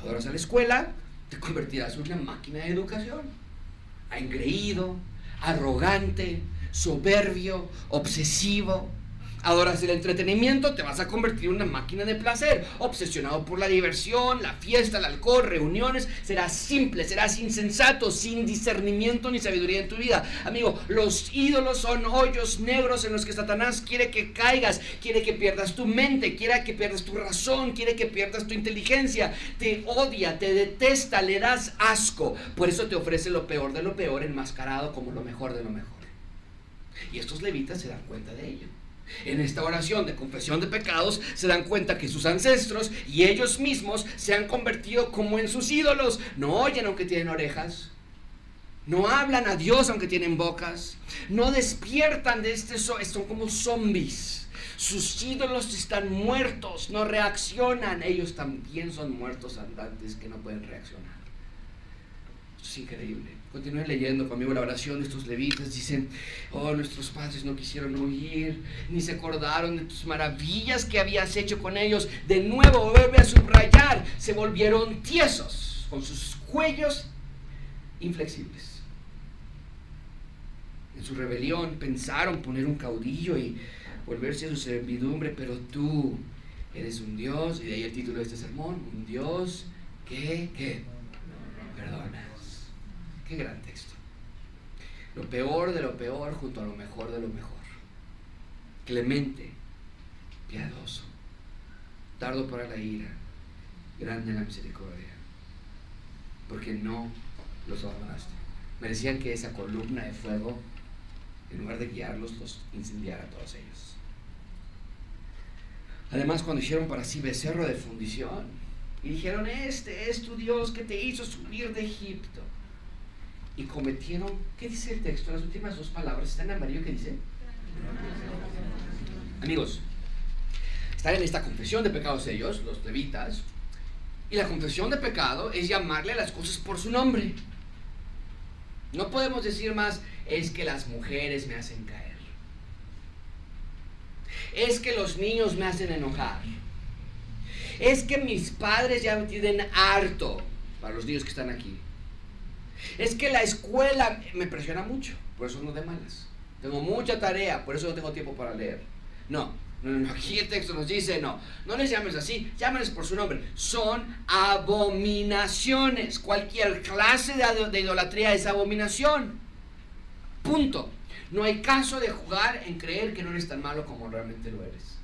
Speaker 1: Adoras a la escuela, te convertirás en una máquina de educación. Engreído, arrogante, soberbio, obsesivo, adoras el entretenimiento, te vas a convertir en una máquina de placer, obsesionado por la diversión, la fiesta, el alcohol, reuniones, serás simple, serás insensato, sin discernimiento ni sabiduría en tu vida. Amigo, los ídolos son hoyos negros en los que Satanás quiere que caigas, quiere que pierdas tu mente, quiere que pierdas tu razón, quiere que pierdas tu inteligencia, te odia, te detesta, le das asco. Por eso te ofrece lo peor de lo peor enmascarado como lo mejor de lo mejor. Y estos levitas se dan cuenta de ello. En esta oración de confesión de pecados se dan cuenta que sus ancestros y ellos mismos se han convertido como en sus ídolos. No oyen aunque tienen orejas. No hablan a Dios aunque tienen bocas. No despiertan de este... son como zombies. Sus ídolos están muertos, no reaccionan. Ellos también son muertos andantes que no pueden reaccionar. Es increíble. Continúen leyendo conmigo la oración de estos levitas. Dicen, oh, nuestros padres no quisieron oír, ni se acordaron de tus maravillas que habías hecho con ellos. De nuevo, vuelve a subrayar, se volvieron tiesos, con sus cuellos inflexibles. En su rebelión pensaron poner un caudillo y volverse a su servidumbre, pero tú eres un Dios, y de ahí el título de este sermón, un Dios que, que perdona. Qué gran texto. Lo peor de lo peor junto a lo mejor de lo mejor. Clemente, piadoso, tardo para la ira, grande la misericordia. Porque no los abandonaste. Merecían que esa columna de fuego, en lugar de guiarlos, los incendiara a todos ellos. Además, cuando hicieron para sí becerro de fundición, y dijeron, este es tu Dios que te hizo subir de Egipto y cometieron, ¿qué dice el texto? Las últimas dos palabras, ¿está en amarillo qué dice? Amigos, están en esta confesión de pecados ellos, los levitas, y la confesión de pecado es llamarle a las cosas por su nombre. No podemos decir más, es que las mujeres me hacen caer. Es que los niños me hacen enojar. Es que mis padres ya me tienen harto, para los niños que están aquí. Es que la escuela me presiona mucho, por eso no de malas. Tengo mucha tarea, por eso no tengo tiempo para leer. No, no, no, aquí el texto nos dice, no, no les llames así, llámenles por su nombre. Son abominaciones. Cualquier clase de idolatría es abominación. Punto. No hay caso de jugar en creer que no eres tan malo como realmente lo eres.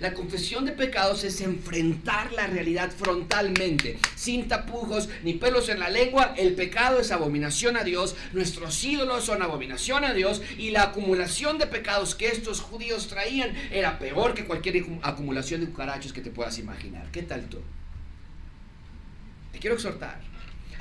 Speaker 1: La confesión de pecados es enfrentar la realidad frontalmente, sin tapujos ni pelos en la lengua. El pecado es abominación a Dios, nuestros ídolos son abominación a Dios y la acumulación de pecados que estos judíos traían era peor que cualquier acumulación de cucarachos que te puedas imaginar. ¿Qué tal tú? Te quiero exhortar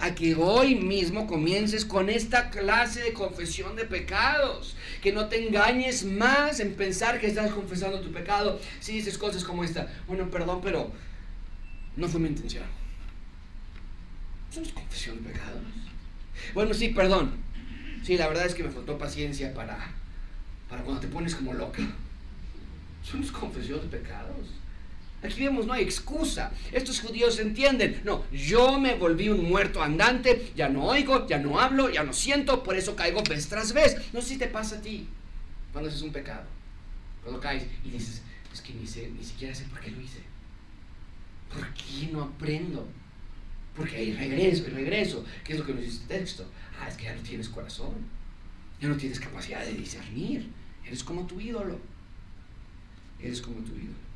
Speaker 1: a que hoy mismo comiences con esta clase de confesión de pecados. Que no te engañes más en pensar que estás confesando tu pecado si dices cosas como esta. Bueno, perdón, pero no fue mi intención. Eso no es confesión de pecados. Bueno, sí, perdón. Sí, la verdad es que me faltó paciencia para, para cuando te pones como loca. Son las confesiones de pecados. Aquí vemos, no hay excusa. Estos judíos entienden, no, yo me volví un muerto andante, ya no oigo, ya no hablo, ya no siento, por eso caigo vez tras vez. No sé si te pasa a ti cuando haces un pecado. Cuando caes y dices, es que ni, sé, ni siquiera sé por qué lo hice. ¿Por qué no aprendo? Porque hay regreso, y regreso. ¿Qué es lo que nos dice este texto? Ah, es que ya no tienes corazón. Ya no tienes capacidad de discernir. Eres como tu ídolo. Eres como tu ídolo.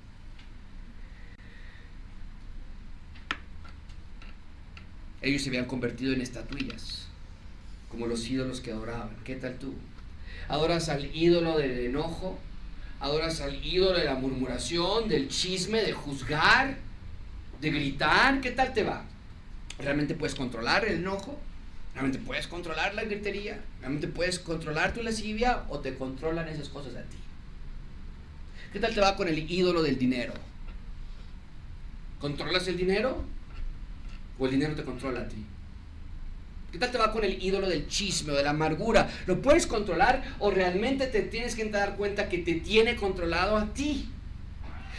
Speaker 1: Ellos se habían convertido en estatuillas, como los ídolos que adoraban. ¿Qué tal tú? ¿Adoras al ídolo del enojo? ¿Adoras al ídolo de la murmuración, del chisme, de juzgar, de gritar? ¿Qué tal te va? ¿Realmente puedes controlar el enojo? ¿Realmente puedes controlar la gritería? ¿Realmente puedes controlar tu lascivia o te controlan esas cosas a ti? ¿Qué tal te va con el ídolo del dinero? ¿Controlas el dinero? O el dinero te controla a ti? ¿Qué tal te va con el ídolo del chisme o de la amargura? ¿Lo puedes controlar o realmente te tienes que dar cuenta que te tiene controlado a ti?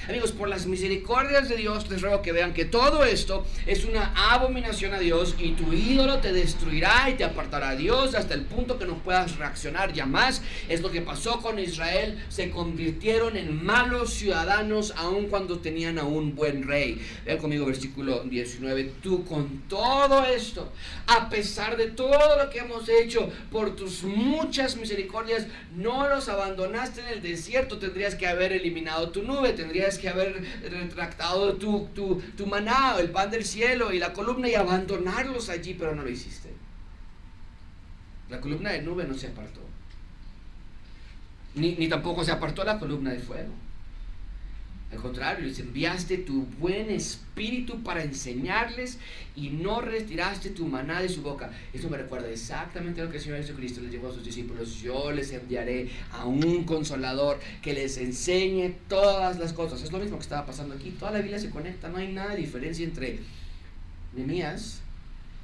Speaker 1: Amigos, por las misericordias de Dios les ruego que vean que todo esto es una abominación a Dios y tu ídolo te destruirá y te apartará a Dios hasta el punto que no puedas reaccionar ya más. Es lo que pasó con Israel. Se convirtieron en malos ciudadanos aun cuando tenían a un buen rey. Vean conmigo versículo 19. Tú con todo esto, a pesar de todo lo que hemos hecho, por tus muchas misericordias, no los abandonaste en el desierto. Tendrías que haber eliminado tu nube. Tendrías que haber retractado tu, tu, tu maná, el pan del cielo y la columna y abandonarlos allí, pero no lo hiciste. La columna de nube no se apartó. Ni, ni tampoco se apartó la columna de fuego. Al contrario, les enviaste tu buen espíritu para enseñarles y no retiraste tu maná de su boca. Eso me recuerda exactamente lo que el Señor Jesucristo les dijo a sus discípulos. Yo les enviaré a un consolador que les enseñe todas las cosas. Es lo mismo que estaba pasando aquí. Toda la Biblia se conecta. No hay nada de diferencia entre Nehemías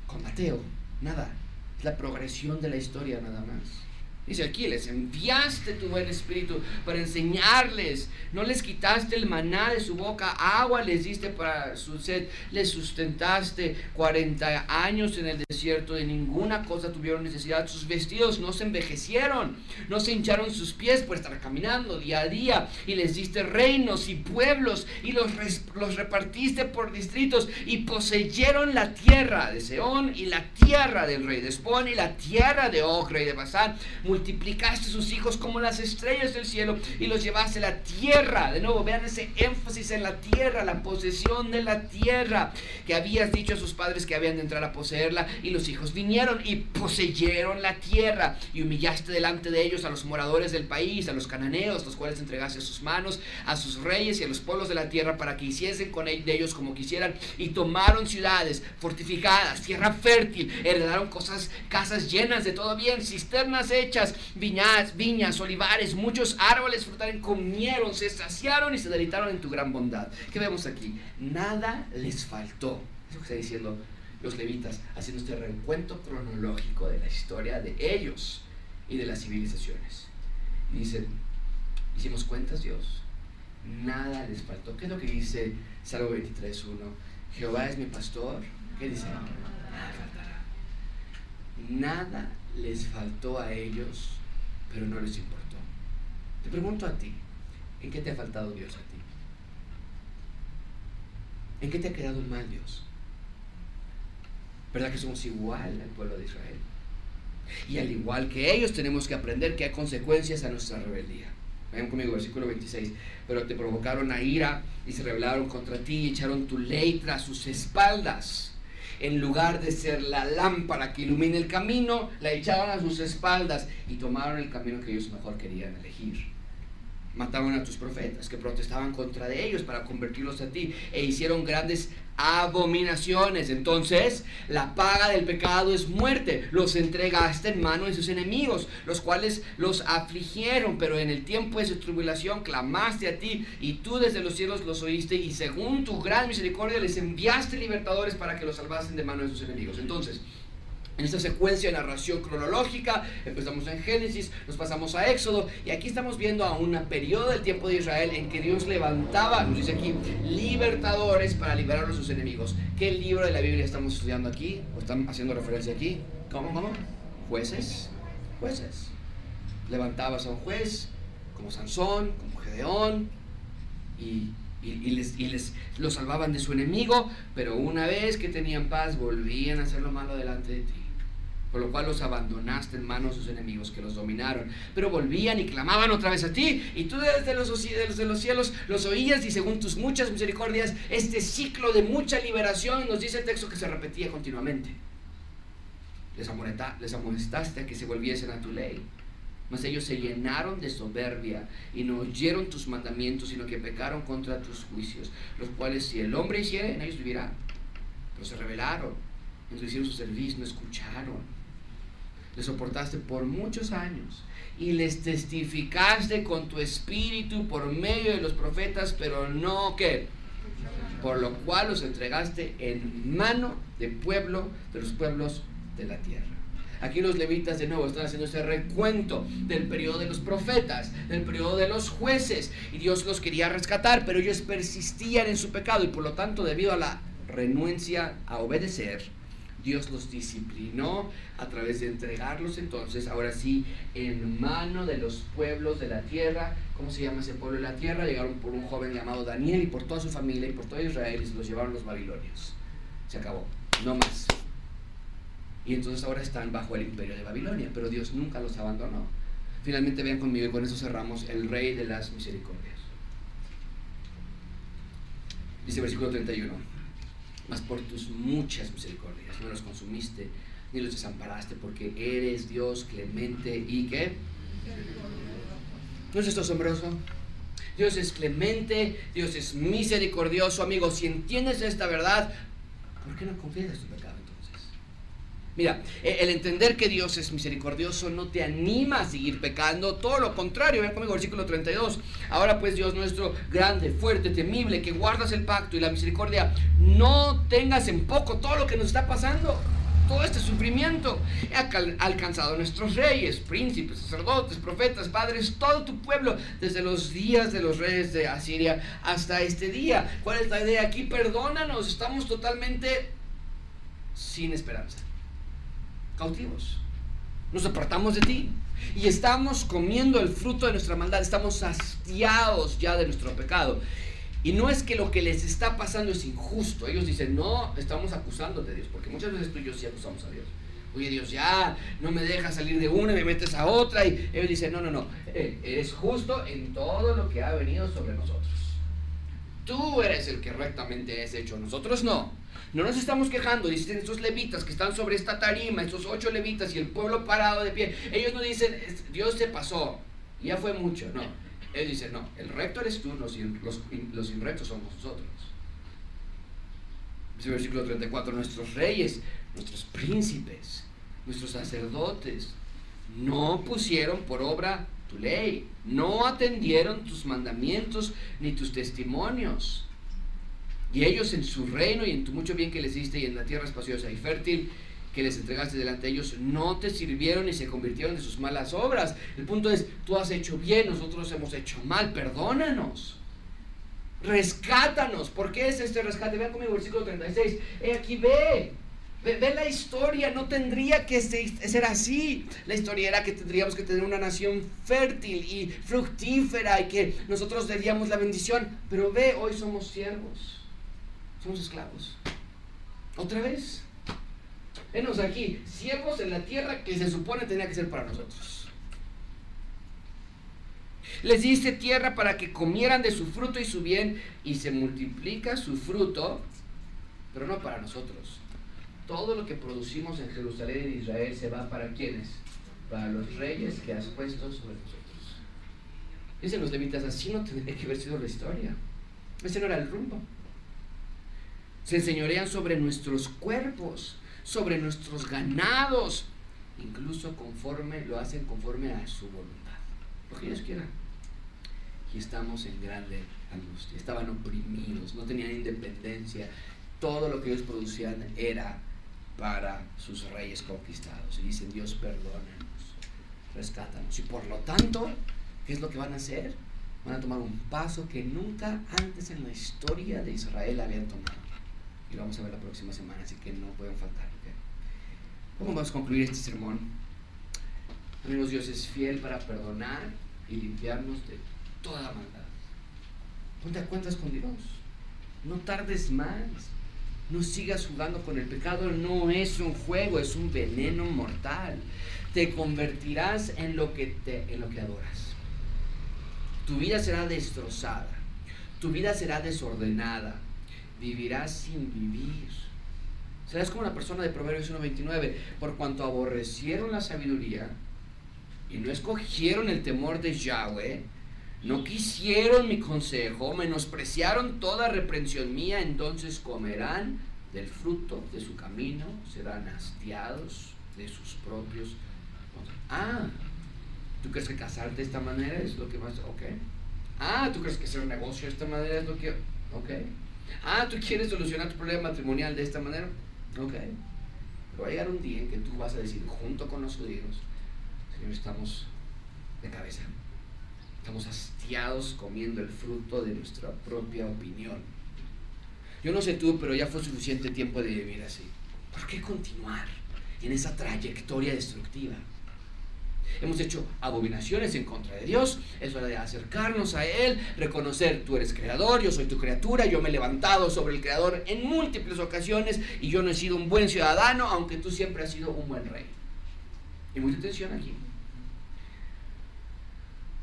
Speaker 1: con Mateo. Nada. Es la progresión de la historia nada más. Dice aquí, les enviaste tu buen espíritu para enseñarles. No les quitaste el maná de su boca, agua les diste para su sed. Les sustentaste 40 años en el desierto, de ninguna cosa tuvieron necesidad. Sus vestidos no se envejecieron, no se hincharon sus pies por estar caminando día a día. Y les diste reinos y pueblos y los, los repartiste por distritos y poseyeron la tierra de Seón y la tierra del rey de Espón y la tierra de Og, rey de Basán multiplicaste sus hijos como las estrellas del cielo y los llevaste a la tierra. De nuevo, vean ese énfasis en la tierra, la posesión de la tierra, que habías dicho a sus padres que habían de entrar a poseerla y los hijos vinieron y poseyeron la tierra. Y humillaste delante de ellos a los moradores del país, a los cananeos, los cuales entregaste a sus manos, a sus reyes y a los pueblos de la tierra para que hiciesen con ellos como quisieran. Y tomaron ciudades fortificadas, tierra fértil, heredaron cosas, casas llenas de todo bien, cisternas hechas viñas, viñas, olivares, muchos árboles frutales comieron, se saciaron y se deleitaron en tu gran bondad. ¿Qué vemos aquí? Nada les faltó. Eso que está diciendo los levitas, haciendo este recuento cronológico de la historia de ellos y de las civilizaciones. Y dicen, hicimos cuentas Dios, nada les faltó. ¿Qué es lo que dice Salmo 23.1? Jehová es mi pastor. ¿Qué dice? Nada. Nada les faltó a ellos, pero no les importó. Te pregunto a ti, ¿en qué te ha faltado Dios a ti? ¿En qué te ha quedado mal Dios? ¿Verdad que somos igual al pueblo de Israel? Y al igual que ellos tenemos que aprender que hay consecuencias a nuestra rebeldía. Vean conmigo, versículo 26. Pero te provocaron a ira y se rebelaron contra ti y echaron tu ley tras sus espaldas en lugar de ser la lámpara que ilumina el camino, la echaron a sus espaldas y tomaron el camino que ellos mejor querían elegir. Mataron a tus profetas que protestaban contra de ellos para convertirlos a ti e hicieron grandes abominaciones. Entonces, la paga del pecado es muerte. Los entregaste en mano de sus enemigos, los cuales los afligieron, pero en el tiempo de su tribulación clamaste a ti y tú desde los cielos los oíste y según tu gran misericordia les enviaste libertadores para que los salvasen de mano de sus enemigos. Entonces, en esta secuencia de narración cronológica, empezamos en Génesis, nos pasamos a Éxodo, y aquí estamos viendo a un periodo del tiempo de Israel en que Dios levantaba, nos dice aquí, libertadores para liberar a sus enemigos. ¿Qué libro de la Biblia estamos estudiando aquí? ¿O están haciendo referencia aquí? ¿Cómo, cómo? Jueces, jueces. Levantabas a un juez, como Sansón, como Gedeón, y y, les, y les lo salvaban de su enemigo, pero una vez que tenían paz volvían a hacer lo malo delante de ti. Por lo cual los abandonaste en manos de sus enemigos que los dominaron. Pero volvían y clamaban otra vez a ti. Y tú desde los, cielos los oías y según tus muchas misericordias, este ciclo de mucha liberación, nos dice el texto que se repetía continuamente. Les, les amonestaste a que se volviesen a tu ley. Mas ellos se llenaron de soberbia y no oyeron tus mandamientos, sino que pecaron contra tus juicios, los cuales si el hombre hiciera, en ellos vivirá. Pero se rebelaron, hicieron su servicio, no escucharon. Les soportaste por muchos años y les testificaste con tu espíritu por medio de los profetas, pero no que por lo cual los entregaste en mano de pueblo de los pueblos de la tierra. Aquí los levitas de nuevo están haciendo ese recuento del periodo de los profetas, del periodo de los jueces, y Dios los quería rescatar, pero ellos persistían en su pecado y por lo tanto debido a la renuencia a obedecer, Dios los disciplinó a través de entregarlos entonces, ahora sí, en mano de los pueblos de la tierra. ¿Cómo se llama ese pueblo de la tierra? Llegaron por un joven llamado Daniel y por toda su familia y por todo Israel y se los llevaron los babilonios. Se acabó, no más. Y entonces ahora están bajo el imperio de Babilonia, pero Dios nunca los abandonó. Finalmente vean conmigo y con eso cerramos el rey de las misericordias. Dice versículo 31, mas por tus muchas misericordias no los consumiste ni los desamparaste porque eres Dios clemente y qué. ¿No es esto asombroso? Dios es clemente, Dios es misericordioso, amigo. Si entiendes esta verdad, ¿por qué no confiesas tu pecado? Mira, e, el entender que Dios es misericordioso no te anima a seguir pecando, todo lo contrario, ven conmigo versículo 32. Ahora pues Dios nuestro, grande, fuerte, temible, que guardas el pacto y la misericordia, no tengas en poco todo lo que nos está pasando, todo este sufrimiento. He alcanzado a nuestros reyes, príncipes, sacerdotes, profetas, padres, todo tu pueblo, desde los días de los reyes de Asiria hasta este día. ¿Cuál es la idea aquí? Perdónanos, estamos totalmente sin esperanza cautivos. Nos apartamos de ti. Y estamos comiendo el fruto de nuestra maldad. Estamos hastiados ya de nuestro pecado. Y no es que lo que les está pasando es injusto. Ellos dicen, no, estamos acusando de Dios. Porque muchas veces tú y yo sí acusamos a Dios. Oye Dios, ya no me dejas salir de una y me metes a otra. Y ellos dicen, no, no, no. Eh, eres justo en todo lo que ha venido sobre nosotros. Tú eres el que rectamente es hecho. Nosotros no. No nos estamos quejando, dicen estos levitas que están sobre esta tarima, estos ocho levitas y el pueblo parado de pie. Ellos no dicen, Dios se pasó, ya fue mucho. No, ellos dicen, no, el recto eres tú, los, los, inrectos somos nosotros. Dice el versículo 34, nuestros reyes, nuestros príncipes, nuestros sacerdotes, no pusieron por obra tu ley, no atendieron tus mandamientos ni tus testimonios. Y ellos en su reino y en tu mucho bien que les diste y en la tierra espaciosa y fértil que les entregaste delante de ellos, no te sirvieron y se convirtieron en sus malas obras. El punto es, tú has hecho bien, nosotros hemos hecho mal, perdónanos. Rescátanos. ¿Por qué es este rescate? Vean conmigo el versículo 36. He aquí ve. Ve, ve, la historia, no tendría que ser así. La historia era que tendríamos que tener una nación fértil y fructífera y que nosotros daríamos la bendición. Pero ve, hoy somos siervos somos esclavos. Otra vez. Venos aquí, siervos en la tierra que se supone tenía que ser para nosotros. Les diste tierra para que comieran de su fruto y su bien, y se multiplica su fruto, pero no para nosotros. Todo lo que producimos en Jerusalén y Israel se va para quienes? Para los reyes que has puesto sobre nosotros. Dicen los levitas, así no tendría que haber sido la historia. Ese no era el rumbo se enseñorean sobre nuestros cuerpos, sobre nuestros ganados, incluso conforme lo hacen conforme a su voluntad, lo que ellos quieran. Y estamos en grande angustia, estaban oprimidos, no tenían independencia, todo lo que ellos producían era para sus reyes conquistados. Y dicen, Dios, perdónanos, rescátanos. Y por lo tanto, ¿qué es lo que van a hacer? Van a tomar un paso que nunca antes en la historia de Israel habían tomado. Y lo vamos a ver la próxima semana, así que no pueden faltar. ¿Cómo vamos a concluir este sermón? Amigos, Dios es fiel para perdonar y limpiarnos de toda maldad. Ponte a cuentas con Dios. No tardes más. No sigas jugando con el pecado. No es un juego, es un veneno mortal. Te convertirás en lo que, te, en lo que adoras. Tu vida será destrozada. Tu vida será desordenada. Vivirás sin vivir. Serás como la persona de Proverbios 1.29. Por cuanto aborrecieron la sabiduría y no escogieron el temor de Yahweh, no quisieron mi consejo, menospreciaron toda reprensión mía, entonces comerán del fruto de su camino, serán hastiados de sus propios. Ah, ¿tú crees que casarte de esta manera es lo que más... Ok. Ah, ¿tú crees que hacer un negocio de esta manera es lo que... Ok. Ah, ¿tú quieres solucionar tu problema matrimonial de esta manera? Ok. Pero va a llegar un día en que tú vas a decir, junto con los judíos, Señor, estamos de cabeza. Estamos hastiados comiendo el fruto de nuestra propia opinión. Yo no sé tú, pero ya fue suficiente tiempo de vivir así. ¿Por qué continuar en esa trayectoria destructiva? Hemos hecho abominaciones en contra de Dios. Es hora de acercarnos a Él, reconocer, tú eres creador, yo soy tu criatura, yo me he levantado sobre el creador en múltiples ocasiones y yo no he sido un buen ciudadano, aunque tú siempre has sido un buen rey. Y mucha atención aquí.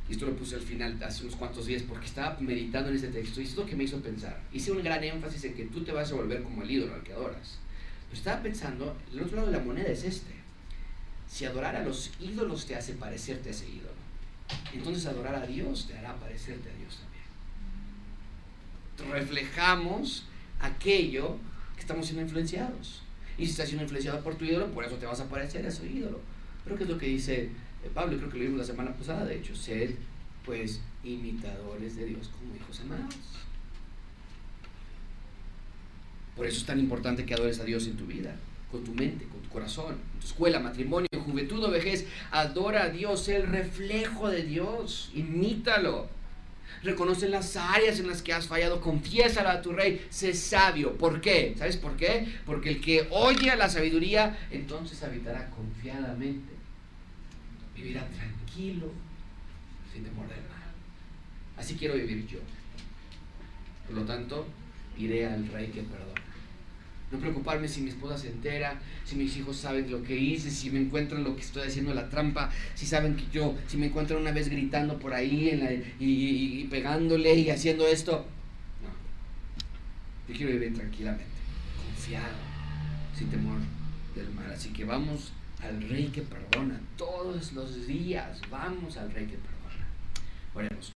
Speaker 1: Y esto lo puse al final hace unos cuantos días porque estaba meditando en este texto y es lo que me hizo pensar. Hice un gran énfasis en que tú te vas a volver como el ídolo al que adoras. Pero estaba pensando, el otro lado de la moneda es este. Si adorar a los ídolos te hace parecerte a ese ídolo, entonces adorar a Dios te hará parecerte a Dios también. Reflejamos aquello que estamos siendo influenciados. Y si estás siendo influenciado por tu ídolo, por eso te vas a parecer a ese ídolo. Pero ¿qué es lo que dice Pablo, creo que lo vimos la semana pasada, de hecho, sed pues imitadores de Dios como hijos amados. Por eso es tan importante que adores a Dios en tu vida, con tu mente, con tu corazón, en tu escuela, matrimonio, juventud o vejez. Adora a Dios, el reflejo de Dios, imítalo. Reconoce las áreas en las que has fallado, confiésala a tu rey, sé sabio. ¿Por qué? ¿Sabes por qué? Porque el que oye a la sabiduría, entonces habitará confiadamente vivirá tranquilo, sin temor del mal. Así quiero vivir yo. Por lo tanto, iré al rey que perdona. No preocuparme si mi esposa se entera, si mis hijos saben lo que hice, si me encuentran lo que estoy haciendo la trampa, si saben que yo, si me encuentran una vez gritando por ahí y, y pegándole y haciendo esto. No. Yo quiero vivir tranquilamente, confiado, sin temor del mal. Así que vamos al Rey que perdona. Todos los días vamos al Rey que perdona. Oremos.